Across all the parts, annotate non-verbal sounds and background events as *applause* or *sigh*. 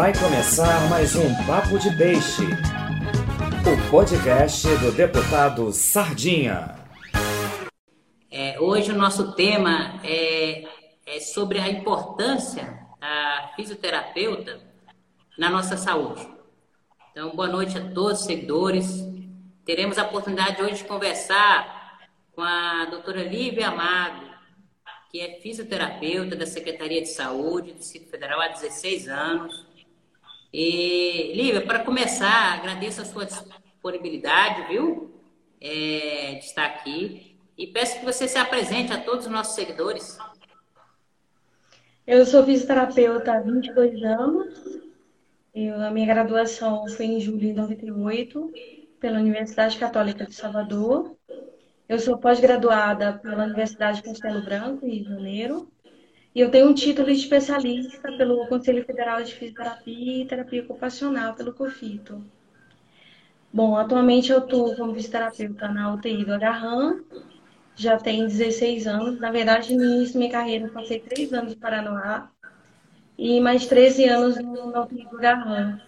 Vai começar mais um Papo de Peixe, o podcast do deputado Sardinha. É, hoje o nosso tema é, é sobre a importância da fisioterapeuta na nossa saúde. Então, boa noite a todos os seguidores. Teremos a oportunidade hoje de conversar com a doutora Lívia Amado, que é fisioterapeuta da Secretaria de Saúde do Distrito Federal há 16 anos. E, Lívia, para começar, agradeço a sua disponibilidade, viu? É, de estar aqui. E peço que você se apresente a todos os nossos seguidores. Eu sou fisioterapeuta há 22 anos. Eu, a minha graduação foi em julho de 98, pela Universidade Católica de Salvador. Eu sou pós-graduada pela Universidade Castelo Branco, Rio de Janeiro. E eu tenho um título de especialista pelo Conselho Federal de Fisioterapia e Terapia Ocupacional, pelo COFITO. Bom, atualmente eu estou como fisioterapeuta na UTI do Agarram, já tem 16 anos. Na verdade, no início da minha carreira, eu passei 3 anos no Paranoá e mais 13 anos na UTI do Agarram.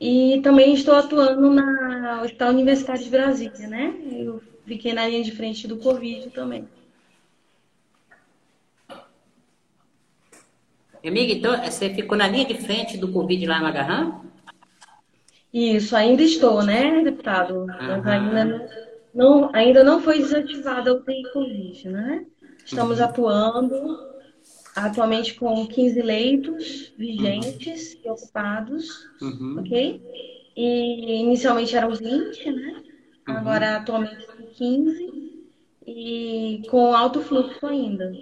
E também estou atuando na Hospital Universitário de Brasília, né? Eu fiquei na linha de frente do Covid também. Amiga, então você ficou na linha de frente do Covid lá no Agarram? Isso, ainda estou, né, deputado? Mas ainda não, ainda não foi desativada a UTI Covid, né? Estamos uhum. atuando atualmente com 15 leitos vigentes uhum. e ocupados, uhum. ok? E inicialmente eram 20, né? Uhum. Agora atualmente 15 e com alto fluxo ainda,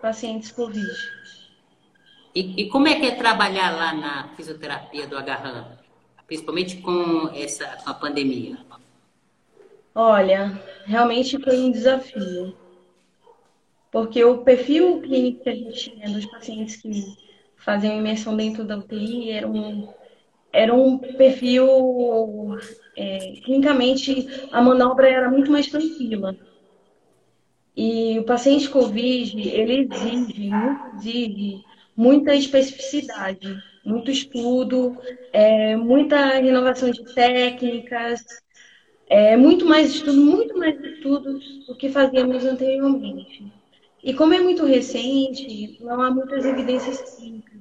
pacientes Covid. E, e, como é que é trabalhar lá na fisioterapia do Agarram, principalmente com essa com a pandemia? Olha, realmente foi um desafio, porque o perfil clínico que a gente tinha dos pacientes que faziam imersão dentro da UTI era um, era um perfil é, clinicamente a manobra era muito mais tranquila. E o paciente COVID, ele exige, exige muita especificidade, muito estudo, é, muita renovação de técnicas, é, muito mais estudo, muito mais estudos do que fazíamos anteriormente. E como é muito recente, não há muitas evidências clínicas.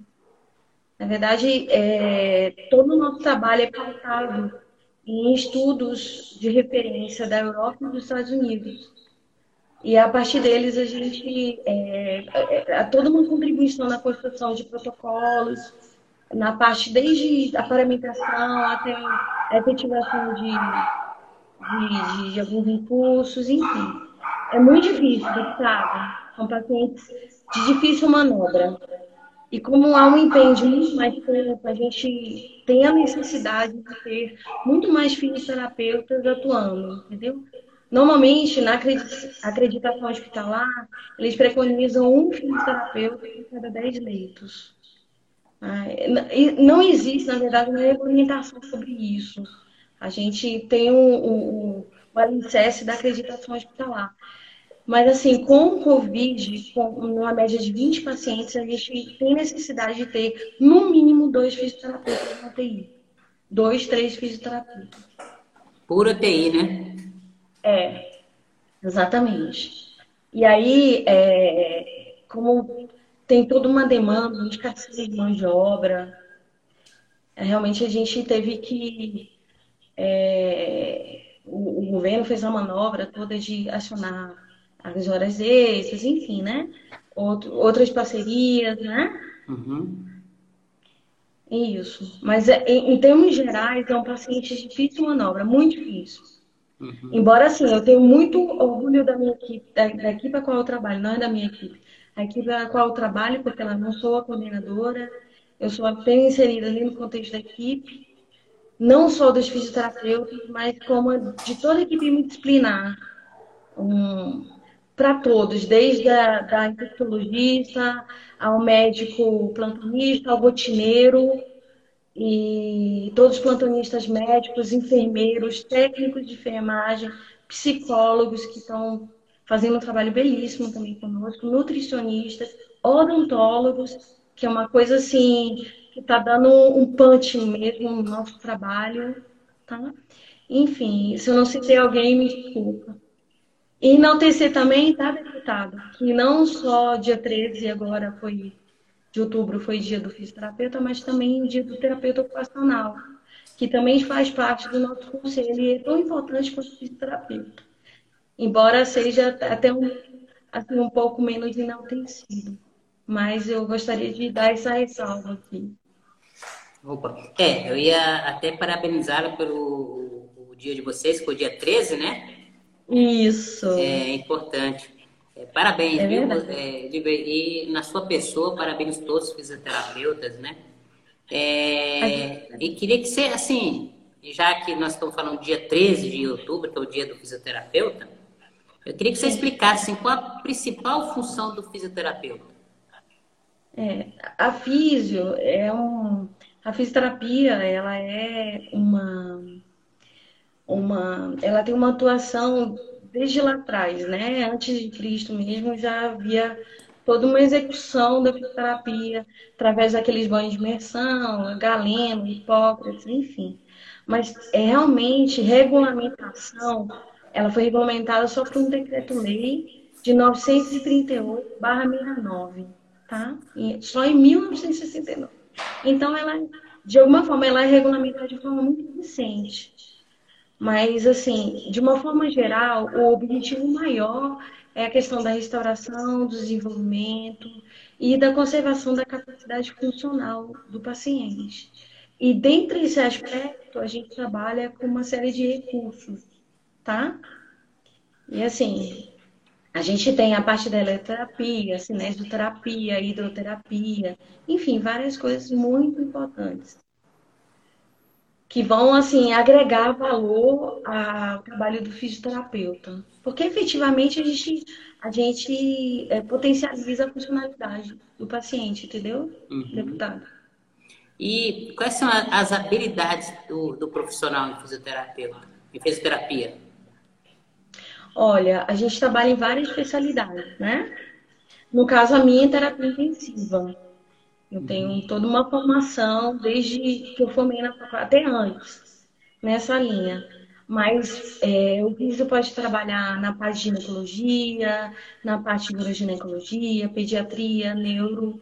Na verdade, é, todo o nosso trabalho é pautado em estudos de referência da Europa e dos Estados Unidos. E a partir deles a gente é, é, é, toda uma contribuição na construção de protocolos, na parte desde a paramentação até a efetivação de, de, de alguns impulsos, enfim. É muito difícil, sabe? São pacientes de difícil manobra. E como há um empenho muito mais tempo, a gente tem a necessidade de ter muito mais fisioterapeutas atuando, entendeu? Normalmente, na acreditação hospitalar, eles preconizam um fisioterapeuta em cada 10 leitos. Ah, não existe, na verdade, uma regulamentação sobre isso. A gente tem o um, um, um alicerce da acreditação hospitalar. Mas, assim, com o Covid, com uma média de 20 pacientes, a gente tem necessidade de ter, no mínimo, dois fisioterapeutas na UTI. Dois, três fisioterapeutas. Por UTI, né? É, exatamente. E aí, é, como tem toda uma demanda, de escassez de mão de obra, é, realmente a gente teve que. É, o, o governo fez a manobra toda de acionar as horas extras, enfim, né? Outro, outras parcerias, né? Uhum. Isso. Mas é, em, em, termos gerais, é um paciente de difícil manobra, muito difícil. Uhum. Embora, assim, eu tenho muito orgulho da minha equipe, da, da equipe a qual eu trabalho, não é da minha equipe. A equipe a qual eu trabalho, porque ela não sou a coordenadora, eu sou apenas inserida ali no contexto da equipe, não só dos fisioterapeutas, mas como de toda a equipe multidisciplinar. Um, para todos, desde a da infectologista ao médico plantonista, ao rotineiro, e todos os plantonistas médicos, enfermeiros, técnicos de enfermagem, psicólogos que estão fazendo um trabalho belíssimo também conosco, nutricionistas, odontólogos, que é uma coisa assim que está dando um punch mesmo no nosso trabalho, tá? Enfim, se eu não citei alguém, me desculpa. E enaltecer também, tá, deputado? Que não só dia 13 agora foi de outubro foi dia do fisioterapeuta, mas também dia do terapeuta ocupacional, que também faz parte do nosso conselho e é tão importante quanto o fisioterapeuta. Embora seja até um, assim, um pouco menos enaltecido. Mas eu gostaria de dar essa ressalva aqui. Opa. É, eu ia até parabenizá-la pelo o dia de vocês, que foi o dia 13, né? Isso. É importante. É, parabéns, é viu? É, e na sua pessoa, parabéns todos os fisioterapeutas, né? É, e queria que você, assim, já que nós estamos falando dia 13 de outubro, que é o dia do fisioterapeuta, eu queria que você explicasse assim, qual a principal função do fisioterapeuta. É, a físio é um, a fisioterapia, ela é uma, uma, ela tem uma atuação desde lá atrás, né? Antes de Cristo mesmo já havia toda uma execução da fisioterapia através daqueles banhos de imersão, Galeno, Hipócrates, enfim. Mas é realmente regulamentação, ela foi regulamentada só por um decreto-lei de 938/69, tá? Só em 1969. Então ela de alguma forma ela é regulamentada de forma muito recente. Mas, assim, de uma forma geral, o objetivo maior é a questão da restauração, do desenvolvimento e da conservação da capacidade funcional do paciente. E dentro desse aspecto, a gente trabalha com uma série de recursos, tá? E assim, a gente tem a parte da eletroterapia, cinesioterapia, hidroterapia, enfim, várias coisas muito importantes que vão assim agregar valor ao trabalho do fisioterapeuta, porque efetivamente a gente a gente é, potencializa a funcionalidade do paciente, entendeu, uhum. deputado? E quais são as habilidades do, do profissional em fisioterapeuta, em fisioterapia? Olha, a gente trabalha em várias especialidades, né? No caso, a minha é terapia intensiva. Eu tenho toda uma formação desde que eu formei na faculdade, até antes, nessa linha. Mas é, o Piso pode trabalhar na parte de ginecologia, na parte de uroginecologia, pediatria, neuro,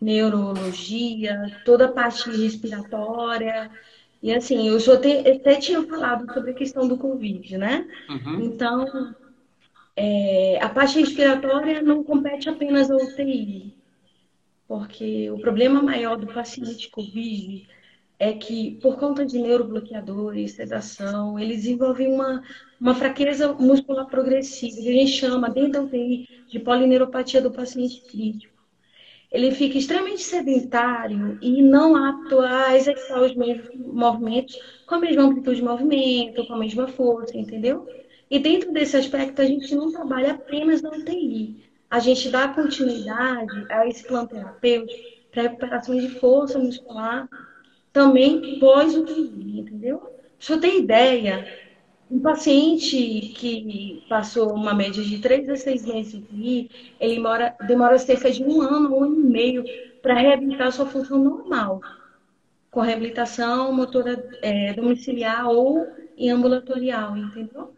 neurologia, toda a parte respiratória. E assim, eu já até tinha falado sobre a questão do Covid, né? Uhum. Então, é, a parte respiratória não compete apenas ao UTI porque o problema maior do paciente COVID é que, por conta de neurobloqueadores, sedação, ele desenvolve uma, uma fraqueza muscular progressiva, que a gente chama, dentro da UTI, de polineuropatia do paciente crítico. Ele fica extremamente sedentário e não apto a executar os mesmos movimentos com a mesma amplitude de movimento, com a mesma força, entendeu? E dentro desse aspecto, a gente não trabalha apenas na UTI a gente dá continuidade a esse plano terapêutico para recuperação de força muscular também pós-UTI, entendeu? Se eu ter ideia, um paciente que passou uma média de 3 a 6 meses de UTI, ele mora, demora cerca de um ano, um ano e meio para reabilitar sua função normal, com reabilitação motora é, domiciliar ou ambulatorial, entendeu?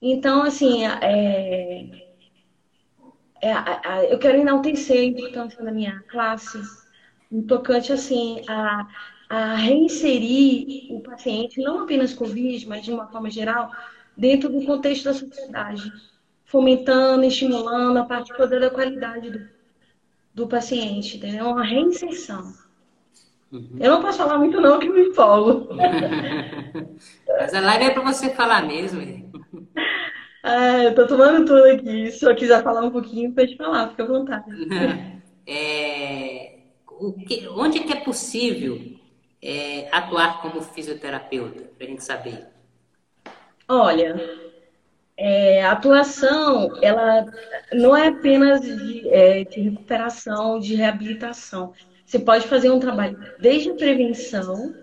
Então, assim, é, é, a, eu quero enaltecer a importância da minha classe no tocante assim a, a reinserir o paciente, não apenas Covid, mas de uma forma geral, dentro do contexto da sociedade, fomentando, estimulando a parte toda da qualidade do, do paciente, entendeu? Uma reinserção. Uhum. Eu não posso falar muito não, que me empolgo. *laughs* Mas a live é para você falar mesmo. *laughs* Ah, eu tô tomando tudo aqui. Se eu quiser falar um pouquinho, pode falar, fica à vontade. *laughs* É, que, onde é que é possível é, atuar como fisioterapeuta, para a gente saber? Olha, é, a atuação, ela não é apenas de, é, de recuperação, de reabilitação. Você pode fazer um trabalho desde a prevenção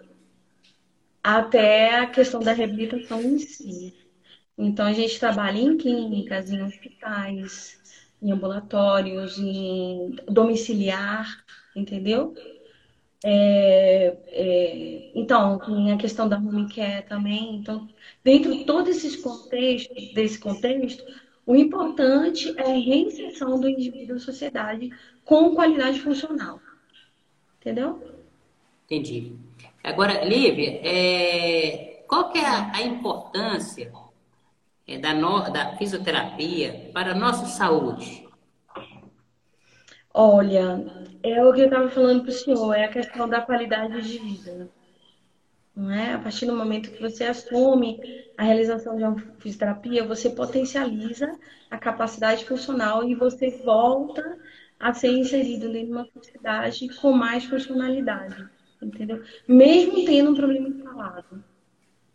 até a questão da reabilitação em si. Então, a gente trabalha em clínicas, em hospitais, em ambulatórios, em domiciliar, entendeu? É, é, então, a questão da home care também. Então, dentro de todos esses contextos, desse contexto, o importante é a reinserção do indivíduo à sociedade com qualidade funcional. Entendeu? Entendi. Agora, Lívia, é, qual que é a importância é, da, no, da fisioterapia para a nossa saúde? Olha, é o que eu estava falando para o senhor, é a questão da qualidade de vida. Não é? A partir do momento que você assume a realização de uma fisioterapia, você potencializa a capacidade funcional e você volta a ser inserido dentro de uma sociedade com mais funcionalidade, entendeu? Mesmo tendo um problema instalado.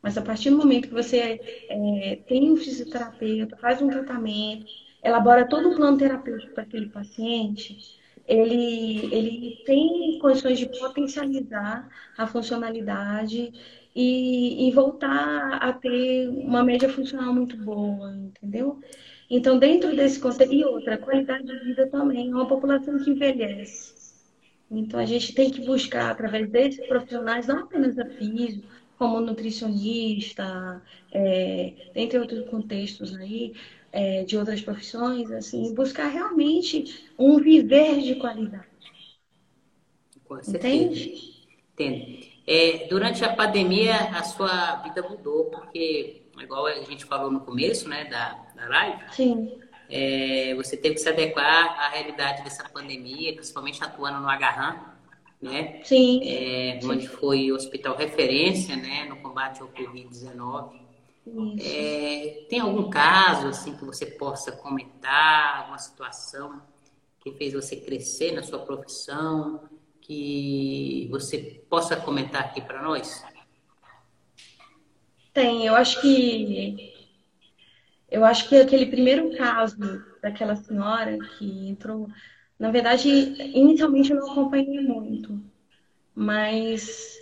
Mas a partir do momento que você é, tem um fisioterapeuta, faz um tratamento, elabora todo um plano terapêutico para aquele paciente, ele, ele tem condições de potencializar a funcionalidade e, e voltar a ter uma média funcional muito boa, entendeu? Então, dentro desse contexto, e outra, qualidade de vida também, é uma população que envelhece. Então, a gente tem que buscar, através desses profissionais, não apenas a físico, como nutricionista, é, entre outros contextos aí, é, de outras profissões, assim, buscar realmente um viver de qualidade. Com Entende? Entendo. É, durante a pandemia, a sua vida mudou, porque, igual a gente falou no começo, né, da, da live, Sim. É, você teve que se adequar à realidade dessa pandemia, principalmente atuando no Agarram, né? Sim. É, onde foi hospital referência, né, no combate ao Covid-19. É, tem algum caso assim que você possa comentar, alguma situação que fez você crescer na sua profissão, que você possa comentar aqui para nós? Tem, eu acho que eu acho que aquele primeiro caso daquela senhora que entrou, na verdade, inicialmente eu não acompanhei muito, mas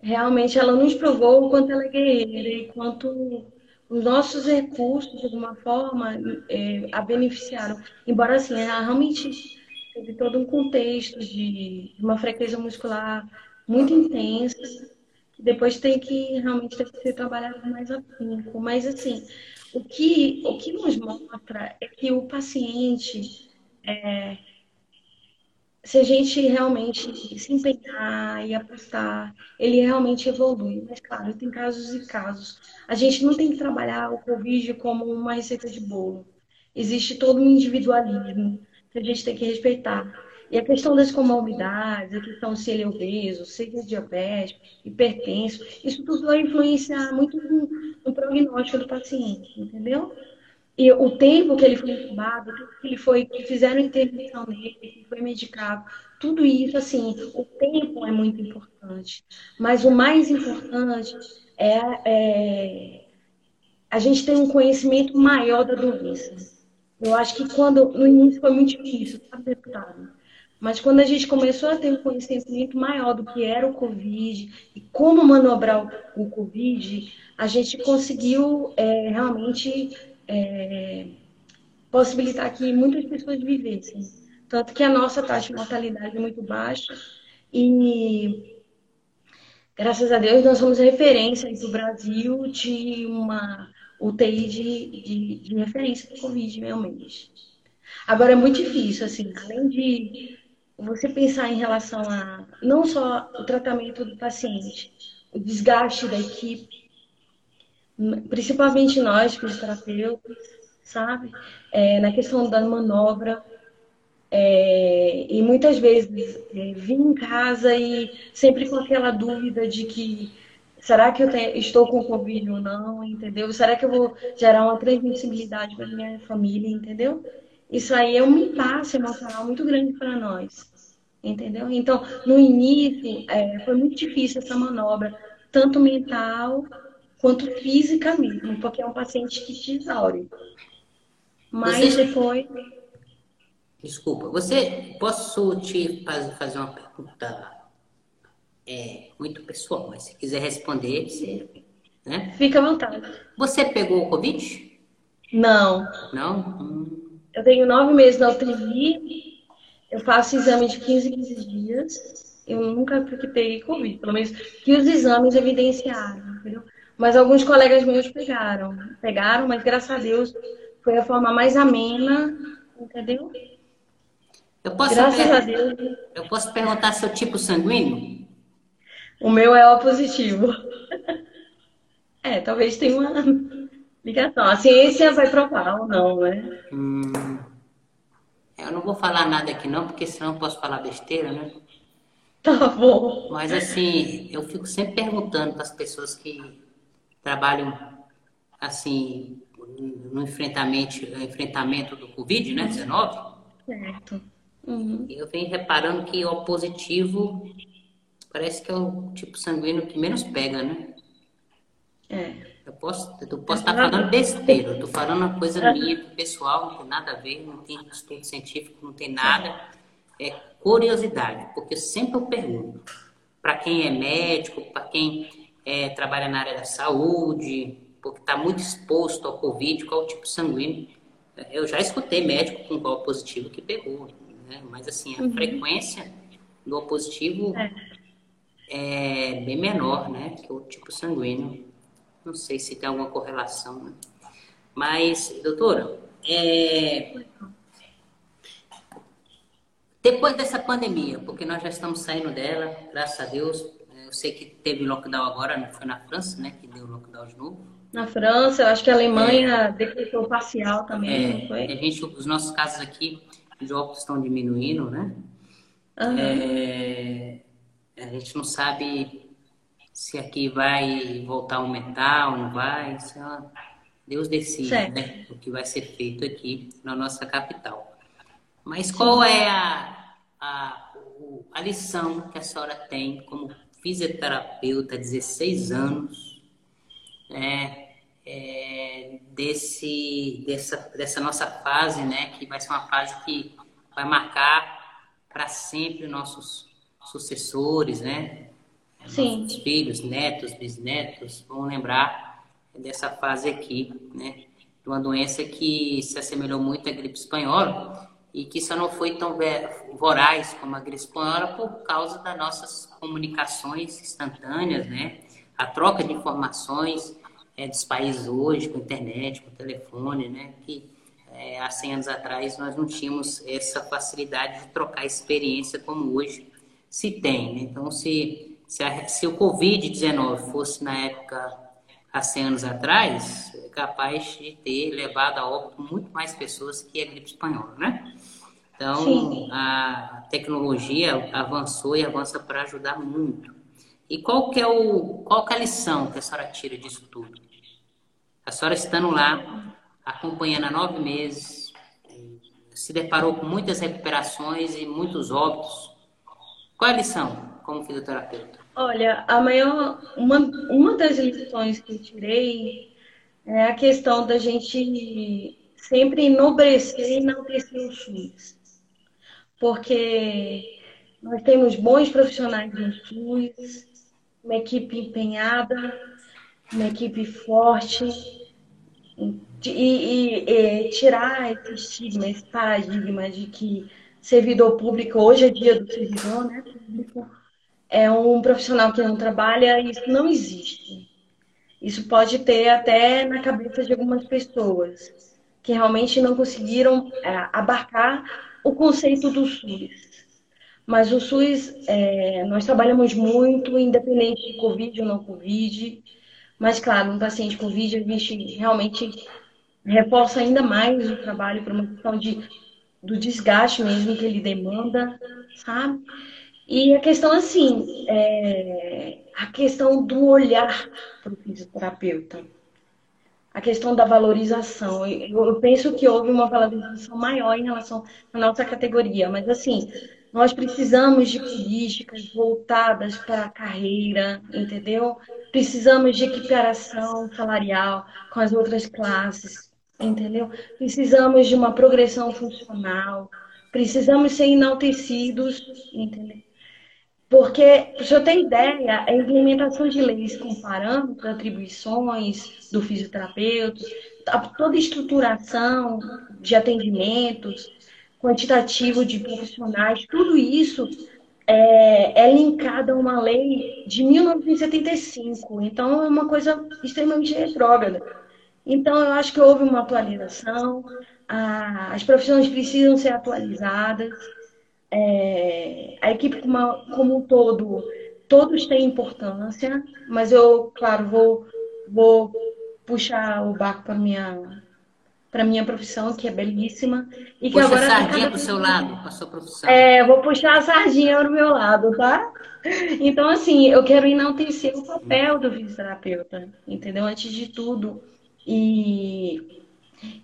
realmente ela nos provou o quanto ela é guerreira e quanto os nossos recursos, de alguma forma, é, a beneficiaram. Embora, assim, ela realmente teve todo um contexto de, uma fraqueza muscular muito intensa, que depois tem que realmente ter que ser trabalhado mais afinco. Mas, assim, o que, o que nos mostra é que o paciente é, se a gente realmente se empenhar e apostar, ele realmente evolui. Mas, claro, tem casos e casos. A gente não tem que trabalhar o Covid como uma receita de bolo. Existe todo um individualismo que a gente tem que respeitar. E a questão das comorbidades, a questão se ele é obeso, se ele é diabético, hipertenso, isso tudo vai influenciar muito no, no prognóstico do paciente, entendeu? E o tempo que ele foi incubado, que ele foi, que fizeram intervenção nele, que foi medicado, tudo isso, assim, o tempo é muito importante. Mas o mais importante é, é a gente ter um conhecimento maior da doença. Eu acho que quando, no início foi muito difícil, sabe, deputado? Mas quando a gente começou a ter um conhecimento maior do que era o Covid e como manobrar o Covid, a gente conseguiu é, realmente é, possibilitar que muitas pessoas vivessem. Tanto que a nossa taxa de mortalidade é muito baixa e, graças a Deus, nós somos referência do Brasil de uma UTI de, de, de referência do Covid, realmente. Agora, é muito difícil, assim, além de você pensar em relação a não só o tratamento do paciente, o desgaste da equipe, principalmente nós, fisioterapeutas, sabe? É, na questão da manobra. É, e muitas vezes é, vim em casa e sempre com aquela dúvida de que será que eu tenho, estou com Covid ou não, entendeu? Será que eu vou gerar uma transmissibilidade para minha família, entendeu? Isso aí é um impasse emocional muito grande para nós, entendeu? Então, no início, é, foi muito difícil essa manobra, tanto mental quanto física mesmo, porque é um paciente que te exaure. Mas você... depois. Desculpa, você posso te fazer uma pergunta é, muito pessoal, mas se quiser responder, você. Né? Fica à vontade. Você pegou o Covid? Não. Não? Hum. Eu tenho nove meses na UTI, eu faço exame de 15 em 15 dias. eu nunca peguei Covid, pelo menos que os exames evidenciaram, entendeu? Mas alguns colegas meus pegaram, pegaram, mas graças a Deus foi a forma mais amena, entendeu? Eu posso, graças a Deus. Eu posso perguntar seu tipo sanguíneo? O meu é O positivo. *laughs* é, talvez tenha uma ligação. A ciência vai provar ou não, né? Hum, eu não vou falar nada aqui não, porque senão eu posso falar besteira, né? Tá bom. Mas assim, eu fico sempre perguntando para as pessoas que trabalham assim no enfrentamento, enfrentamento do Covid, né, 19. Certo. Uhum. Eu venho reparando que o positivo parece que é o tipo sanguíneo que menos pega, né? É. Eu posso, eu posso estar falando besteira, eu tô falando uma coisa minha, pessoal, não tem nada a ver, não tem estudo científico, não tem nada. É curiosidade, porque sempre eu pergunto para quem é médico, para quem é, trabalha na área da saúde, porque está muito exposto ao Covid, qual o tipo sanguíneo. Eu já escutei médico com qual positivo que pegou, né? mas assim, a uhum. frequência do positivo é. é. bem menor, né, que o tipo sanguíneo. Não sei se tem alguma correlação, né? Mas, doutora, é... depois dessa pandemia, porque nós já estamos saindo dela, graças a Deus, eu sei que teve lockdown agora, não foi na França, né, que deu lockdown de novo. Na França, eu acho que a Alemanha é. decretou parcial também, é? A gente, os nossos casos aqui de óbitos estão diminuindo, né? Uhum. É, a gente não sabe se aqui vai voltar a aumentar ou não vai. É Deus decide né, o que vai ser feito aqui na nossa capital. Mas qual é a, a, a lição que a senhora tem como fisioterapeuta, 16 anos, né, é, desse, dessa, dessa nossa fase, né, que vai ser uma fase que vai marcar para sempre nossos sucessores, né? Sim. Nossos filhos, netos, bisnetos vão lembrar dessa fase aqui, né? De uma doença que se assemelhou muito à gripe espanhola e que só não foi tão voraz como a gripe espanhola por causa das nossas comunicações instantâneas, né? A troca de informações é, dos países hoje, com internet, com telefone, né? Que é, há 100 anos atrás nós não tínhamos essa facilidade de trocar experiência como hoje se tem. Né? Então, se, se, a, se o Covid-19 fosse na época há 100 anos atrás, é capaz de ter levado a óbito muito mais pessoas que a gripe espanhola, né? Então, Sim. a tecnologia avançou e avança para ajudar muito. E qual que é o qual que é a lição que a senhora tira disso tudo? A senhora estando lá, acompanhando há nove meses, se deparou com muitas recuperações e muitos óbitos. Qual é a lição como fisioterapeuta? Olha, a maior, uma, uma das lições que eu tirei é a questão da gente sempre enobrecer e enaltecer o SUS. Porque nós temos bons profissionais no SUS, uma equipe empenhada, uma equipe forte, e, e, e tirar esse estigma, esse paradigma de que servidor público, hoje é dia do servidor né, público, é um profissional que não trabalha, isso não existe. Isso pode ter até na cabeça de algumas pessoas que realmente não conseguiram é, abarcar o conceito do SUS. Mas o SUS, é, nós trabalhamos muito, independente de Covid ou não Covid. Mas, claro, no paciente Covid, a gente realmente reforça ainda mais o trabalho por uma questão de, do desgaste mesmo que ele demanda, sabe? E a questão, assim, é a questão do olhar para o fisioterapeuta. A questão da valorização. Eu, penso que houve uma valorização maior em relação à nossa categoria, mas, assim, nós precisamos de políticas voltadas para a carreira, entendeu? Precisamos de equiparação salarial com as outras classes, entendeu? Precisamos de uma progressão funcional, precisamos ser enaltecidos, entendeu? Porque, para você ter ideia, a implementação de leis com parâmetros, atribuições do fisioterapeuta, toda estruturação de atendimentos, quantitativo de profissionais, tudo isso é, é linkada a uma lei de 1975. Então, é uma coisa extremamente retrógrada. Então, eu acho que houve uma atualização, a, as profissões precisam ser atualizadas, é, a equipe como, como um todo, todos têm importância, mas eu, claro, vou, vou puxar o barco para minha para minha profissão, que é belíssima. E que Puxa agora a sardinha para o seu lado, para a sua profissão. É, vou puxar a sardinha para o meu lado, tá? Então, assim, eu quero enaltecer o papel do fisioterapeuta, entendeu? Antes de tudo. E,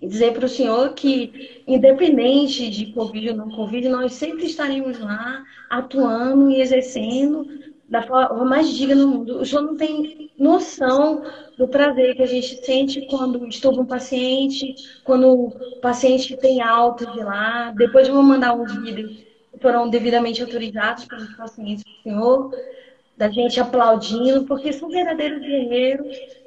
e dizer para o senhor que, independente de Covid ou não Covid, nós sempre estaremos lá atuando e exercendo da forma mais digna do mundo. O senhor não tem noção do prazer que a gente sente quando estufa um paciente, quando o paciente tem alta de lá. Depois eu vou mandar uns vídeos que foram devidamente autorizados pelos pacientes do senhor, da gente aplaudindo, porque são verdadeiros guerreiros.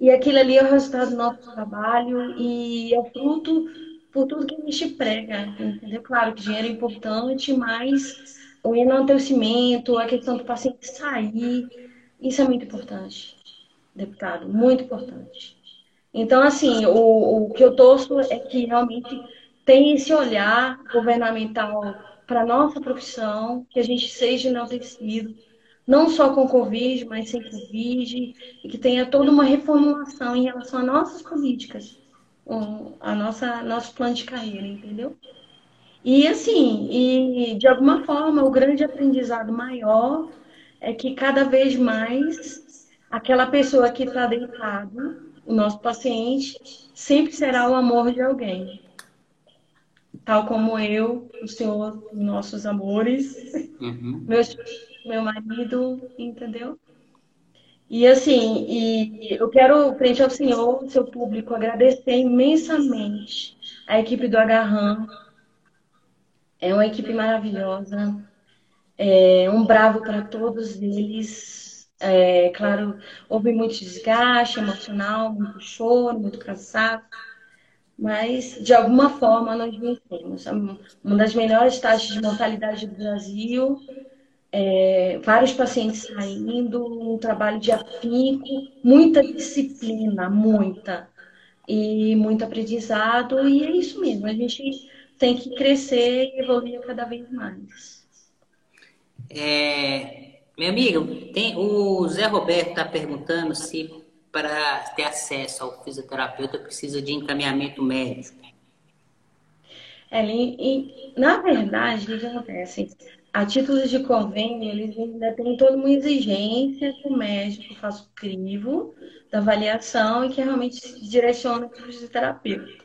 E aquilo ali é o resultado do nosso trabalho e é o fruto por tudo que a gente prega, entendeu? Claro que dinheiro é importante, mas o enaltecimento, a questão do paciente sair, isso é muito importante, deputado, muito importante. Então, assim, o, o que eu torço é que realmente tem esse olhar governamental para a nossa profissão, que a gente seja enaltecido, não só com Covid, mas sem Covid, e que tenha toda uma reformulação em relação às nossas políticas, a nossa nosso plano de carreira, entendeu? E assim, e de alguma forma o grande aprendizado maior é que cada vez mais aquela pessoa que está deitado, o nosso paciente, sempre será o amor de alguém. Tal como eu, o senhor, nossos amores, uhum. meus, meu marido, entendeu? E assim, e eu quero, frente ao senhor, seu público, agradecer imensamente a equipe do Agarram, é uma equipe maravilhosa. É um bravo para todos eles. É, claro, houve muito desgaste emocional, muito choro, muito cansaço, mas de alguma forma nós vencemos. Uma das melhores taxas de mortalidade do Brasil, é, vários pacientes saindo, um trabalho de afinco, muita disciplina, muita, e muito aprendizado, e é isso mesmo. A gente tem que crescer e evoluir cada vez mais. É, meu amigo, tem, o Zé Roberto está perguntando se para ter acesso ao fisioterapeuta precisa de encaminhamento médico. É, e, na verdade, o que acontece? A título de convênio, eles ainda têm toda uma exigência que o médico faça o crivo da avaliação e que realmente se direcione para o fisioterapeuta.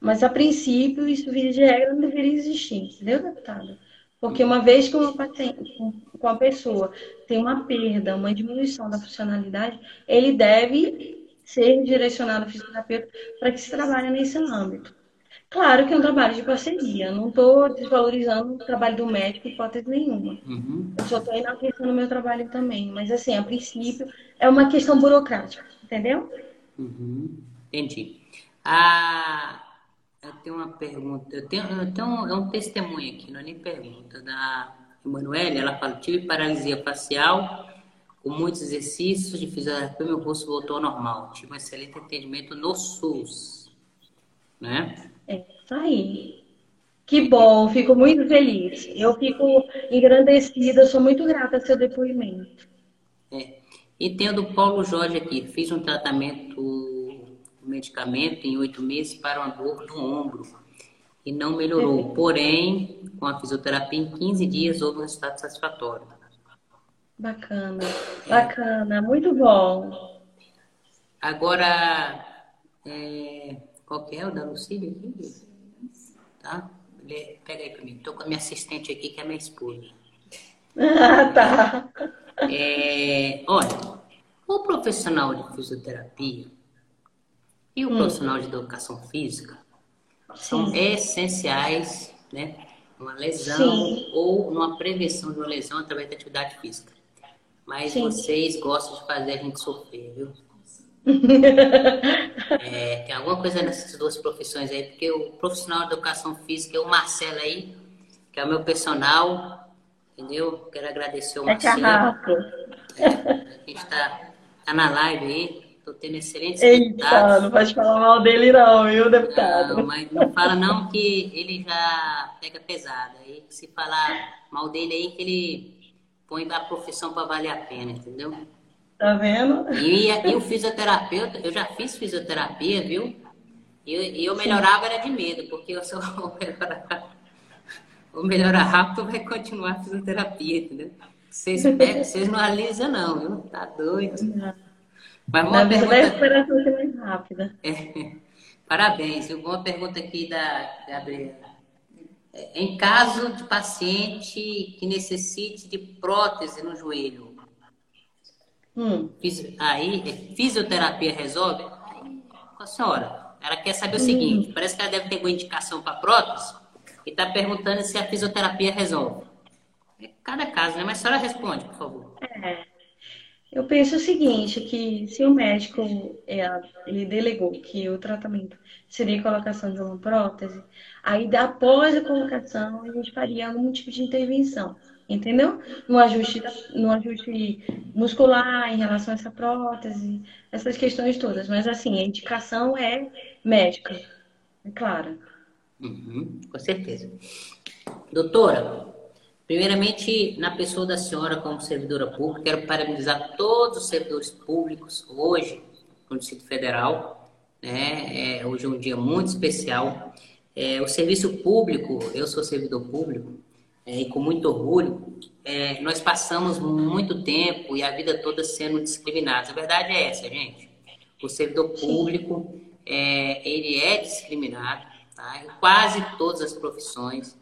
Mas, a princípio, isso, via de regra, não deveria existir, entendeu, deputada? Porque uma vez que uma paciente, com a pessoa tem uma perda, uma diminuição da funcionalidade, ele deve ser direcionado ao fisioterapeuta para que se trabalhe nesse âmbito. Claro que é um trabalho de parceria, não estou desvalorizando o trabalho do médico, hipótese nenhuma. Uhum. Eu só estou enaltecendo o meu trabalho também. Mas, assim, a princípio, é uma questão burocrática, entendeu? Uhum. Entendi. A, eu tenho uma pergunta, eu tenho, eu tenho um, é um testemunho aqui, não é nem pergunta, da Emanuele, ela fala, tive paralisia facial, com muitos exercícios de fisioterapia, meu rosto voltou ao normal. Tive um excelente atendimento no SUS. Né? É isso aí. Que bom, fico muito feliz. Eu fico engrandecida, sou muito grata ao seu depoimento. É. E tem o do Paulo Jorge aqui. Fiz um tratamento medicamento em oito meses para uma dor do ombro e não melhorou. Uhum. Porém, com a fisioterapia, em 15 dias houve um resultado satisfatório. Bacana, bacana, muito bom. Agora, é, qual que é o da Lucília aqui? Tá? Pega aí para mim. Estou com a minha assistente aqui, que é minha esposa. Ah, tá. É, olha, o profissional de fisioterapia, e o hum. profissional de educação física são Sim. essenciais, né? Uma lesão Sim. ou numa prevenção de uma lesão através da atividade física. Mas Sim. vocês gostam de fazer a gente sofrer, viu? É, tem alguma coisa nessas duas profissões aí, porque o profissional de educação física é o Marcelo aí, que é o meu personal, entendeu? Quero agradecer o é Marcelo. É, a gente está tá na live aí, estou tendo excelentes Eita, não pode falar mal dele não, viu, deputado? Não, mas não fala não que ele já pega pesado. Aí se falar mal dele aí, que ele põe a profissão para valer a pena, entendeu? Tá vendo? E, e o fisioterapeuta, eu já fiz fisioterapia, viu? E eu, eu melhorava era de medo, porque eu sou *laughs* o melhorar, o melhorar rápido vai continuar a fisioterapia, entendeu? Vocês, vocês não alisam, não, viu? Tá doido. Não. Mas uma Na pergunta... é mais rápida. É. *laughs* Parabéns. Uma pergunta aqui da Gabriela. É, em caso de paciente que necessite de prótese no joelho, Hum. Aí, é, fisioterapia resolve? Aí, a senhora, ela quer saber o seguinte: hum. parece que ela deve ter alguma indicação para prótese e está perguntando se a fisioterapia resolve. É cada caso, né? Mas a senhora responde, por favor. É. Eu penso o seguinte, que se o médico é, ele delegou que o tratamento seria a colocação de uma prótese, aí após a colocação a gente faria algum tipo de intervenção entendeu? No ajuste, no ajuste muscular em relação a essa prótese, essas questões todas. Mas assim, a indicação é médica, é claro. Uhum, com certeza. Doutora, primeiramente, na pessoa da senhora como servidora pública, quero parabenizar todos os servidores públicos hoje no Distrito Federal. Né? É, hoje é um dia muito especial. É, o serviço público, eu sou servidor público, é, e com muito orgulho, é, nós passamos muito tempo e a vida toda sendo discriminados. A verdade é essa, gente. O servidor público, é, ele é discriminado, tá? em quase todas as profissões.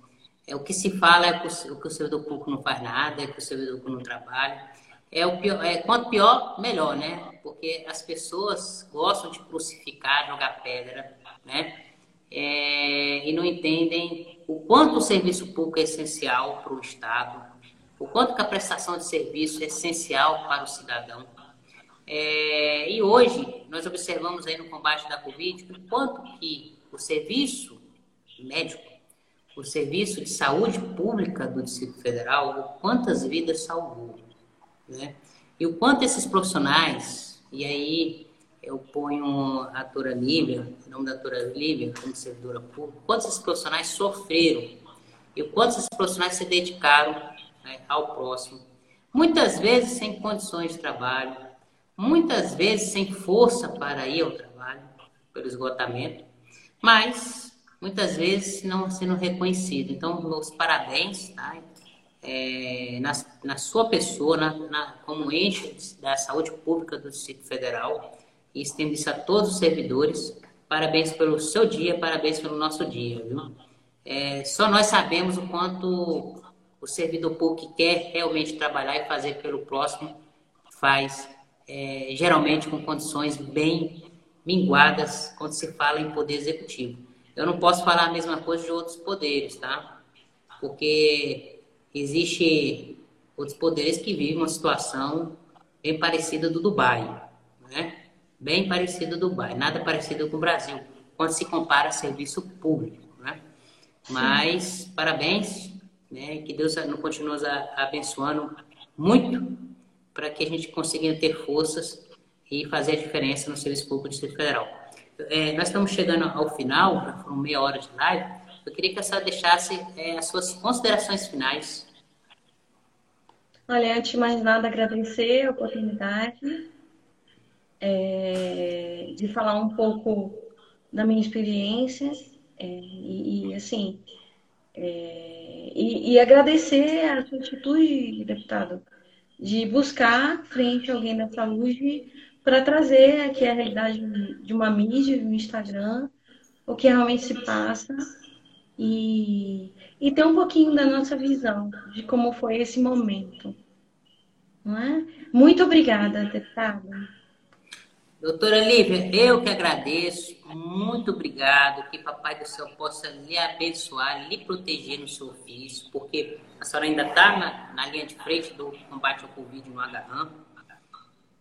É, o que se fala é que o, que o servidor público não faz nada, é que o servidor público não trabalha. É o pior, é, quanto pior, melhor, né? Porque as pessoas gostam de crucificar, jogar pedra, né? É, e não entendem o quanto o serviço público é essencial para o Estado, o quanto que a prestação de serviço é essencial para o cidadão. É, e hoje, nós observamos aí no combate da Covid o quanto que o serviço médico, o serviço de saúde pública do Distrito Federal, quantas vidas salvou. Né? E o quanto esses profissionais, e aí eu ponho a doutora Lívia, o nome da doutora Lívia, como servidora pública, quantos esses profissionais sofreram e quantos esses profissionais se dedicaram né, ao próximo. Muitas vezes sem condições de trabalho, muitas vezes sem força para ir ao trabalho, pelo esgotamento, mas muitas vezes não sendo reconhecido. Então, meus parabéns, tá? É, na, na, sua pessoa, na, na, como ente da saúde pública do Distrito Federal, e estendo isso a todos os servidores. Parabéns pelo seu dia, parabéns pelo nosso dia, viu? É, só nós sabemos o quanto o servidor público que quer realmente trabalhar e fazer pelo próximo faz, é, geralmente com condições bem minguadas quando se fala em poder executivo. Eu não posso falar a mesma coisa de outros poderes, tá? Porque existe outros poderes que vivem uma situação bem parecida do Dubai, né? Bem parecido do Dubai, nada parecido com o Brasil, quando se compara a serviço público. Né? Mas, parabéns, né? que Deus nos continue abençoando muito para que a gente consiga ter forças e fazer a diferença no serviço público do Distrito Federal. É, nós estamos chegando ao final, foram meia hora de live, eu queria que a senhora deixasse é, as suas considerações finais. Olha, antes de mais nada, agradecer a oportunidade é, de falar um pouco da minha experiência é, e, e, assim é, e, e, agradecer a sua atitude, deputado, de buscar frente a alguém da saúde para trazer aqui a realidade de uma mídia, do Instagram, o que realmente se passa e, e ter um pouquinho da nossa visão de como foi esse momento. Não é? Muito obrigada, deputado. Doutora Lívia, eu que agradeço, muito obrigado, que Papai do Céu possa lhe abençoar, lhe proteger no seu ofício, porque a senhora ainda está na, na, linha de frente do combate ao Covid no Agarram,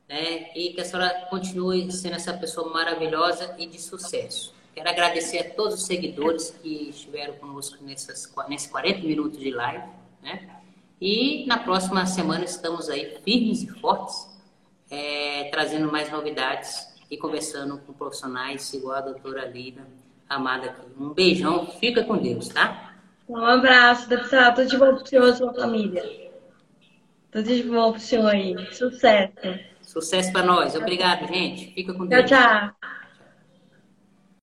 né? e que a senhora continue sendo essa pessoa maravilhosa e de sucesso. Quero agradecer a todos os seguidores que estiveram conosco nesses 40 minutos de live, né? E na próxima semana estamos aí firmes e fortes, é, trazendo mais novidades e conversando com profissionais igual a doutora Lina, amada aqui. Um beijão, fica com Deus, tá? Um abraço, deputado. Tudo de bom pro senhor e sua família. Tudo de bom pro senhor aí. Sucesso. Sucesso para nós. Obrigado, gente. Fica com Deus. Tchau, tchau.